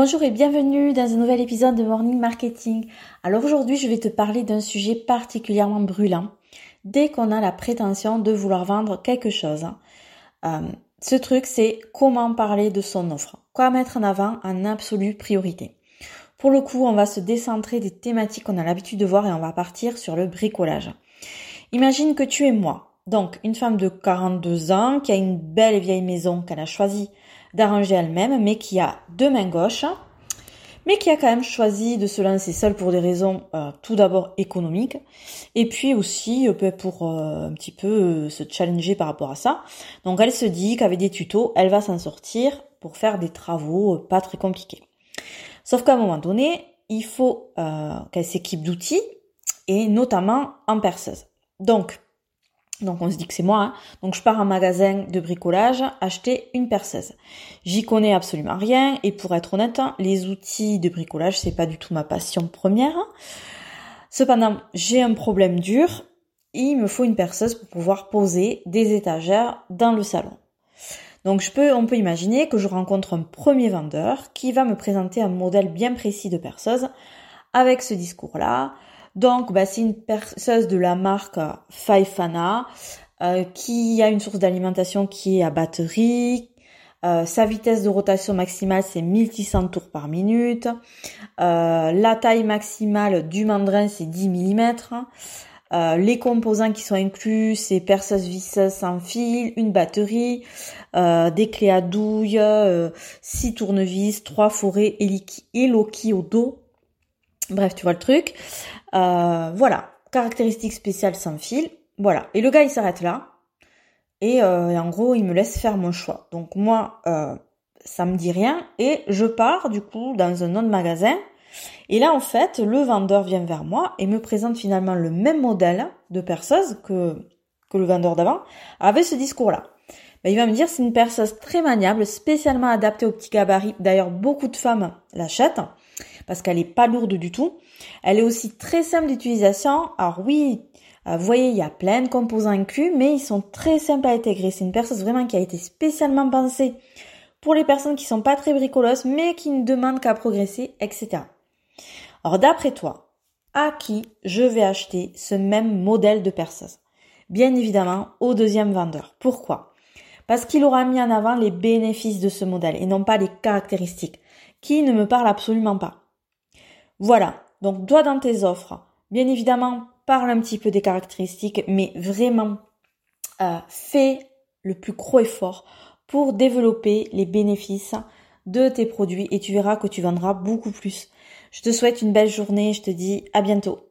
Bonjour et bienvenue dans un nouvel épisode de Morning Marketing. Alors aujourd'hui je vais te parler d'un sujet particulièrement brûlant dès qu'on a la prétention de vouloir vendre quelque chose. Euh, ce truc c'est comment parler de son offre, quoi mettre en avant en absolue priorité. Pour le coup on va se décentrer des thématiques qu'on a l'habitude de voir et on va partir sur le bricolage. Imagine que tu es moi, donc une femme de 42 ans qui a une belle et vieille maison qu'elle a choisie d'arranger elle-même, mais qui a deux mains gauches, mais qui a quand même choisi de se lancer seule pour des raisons euh, tout d'abord économiques, et puis aussi euh, pour euh, un petit peu se challenger par rapport à ça. Donc elle se dit qu'avec des tutos, elle va s'en sortir pour faire des travaux pas très compliqués. Sauf qu'à un moment donné, il faut qu'elle s'équipe d'outils, et notamment en perceuse. Donc, donc on se dit que c'est moi. Hein. Donc je pars en magasin de bricolage acheter une perceuse. J'y connais absolument rien et pour être honnête, les outils de bricolage c'est pas du tout ma passion première. Cependant, j'ai un problème dur. Il me faut une perceuse pour pouvoir poser des étagères dans le salon. Donc je peux, on peut imaginer que je rencontre un premier vendeur qui va me présenter un modèle bien précis de perceuse avec ce discours-là. Donc, bah, c'est une perceuse de la marque Faifana euh, qui a une source d'alimentation qui est à batterie. Euh, sa vitesse de rotation maximale, c'est 1600 tours par minute. Euh, la taille maximale du mandrin, c'est 10 mm. les composants qui sont inclus, c'est perceuse visseuse sans fil, une batterie, des clés à douille, 6 tournevis, 3 forêts et Loki au dos. Bref, tu vois le truc. Euh, voilà, caractéristiques spéciales sans fil. Voilà. Et le gars, il s'arrête là. Et, euh, en gros, il me laisse faire mon choix. Donc moi, euh, ça me dit rien. Et je pars, du coup, dans un autre magasin. Et là, en fait, le vendeur vient vers moi et me présente finalement le même modèle de perceuse que, que le vendeur d'avant, avec ce discours-là. Ben, il va me dire c'est une perceuse très maniable, spécialement adaptée aux petits gabarits. D'ailleurs, beaucoup de femmes l'achètent parce qu'elle est pas lourde du tout. Elle est aussi très simple d'utilisation. Alors oui, euh, vous voyez, il y a plein de composants inclus, mais ils sont très simples à intégrer. C'est une perceuse vraiment qui a été spécialement pensée pour les personnes qui sont pas très bricoleuses, mais qui ne demandent qu'à progresser, etc. Alors d'après toi, à qui je vais acheter ce même modèle de perceuse Bien évidemment, au deuxième vendeur. Pourquoi? Parce qu'il aura mis en avant les bénéfices de ce modèle et non pas les caractéristiques, qui ne me parlent absolument pas. Voilà, donc dois dans tes offres. Bien évidemment, parle un petit peu des caractéristiques, mais vraiment euh, fais le plus gros effort pour développer les bénéfices de tes produits et tu verras que tu vendras beaucoup plus. Je te souhaite une belle journée, je te dis à bientôt.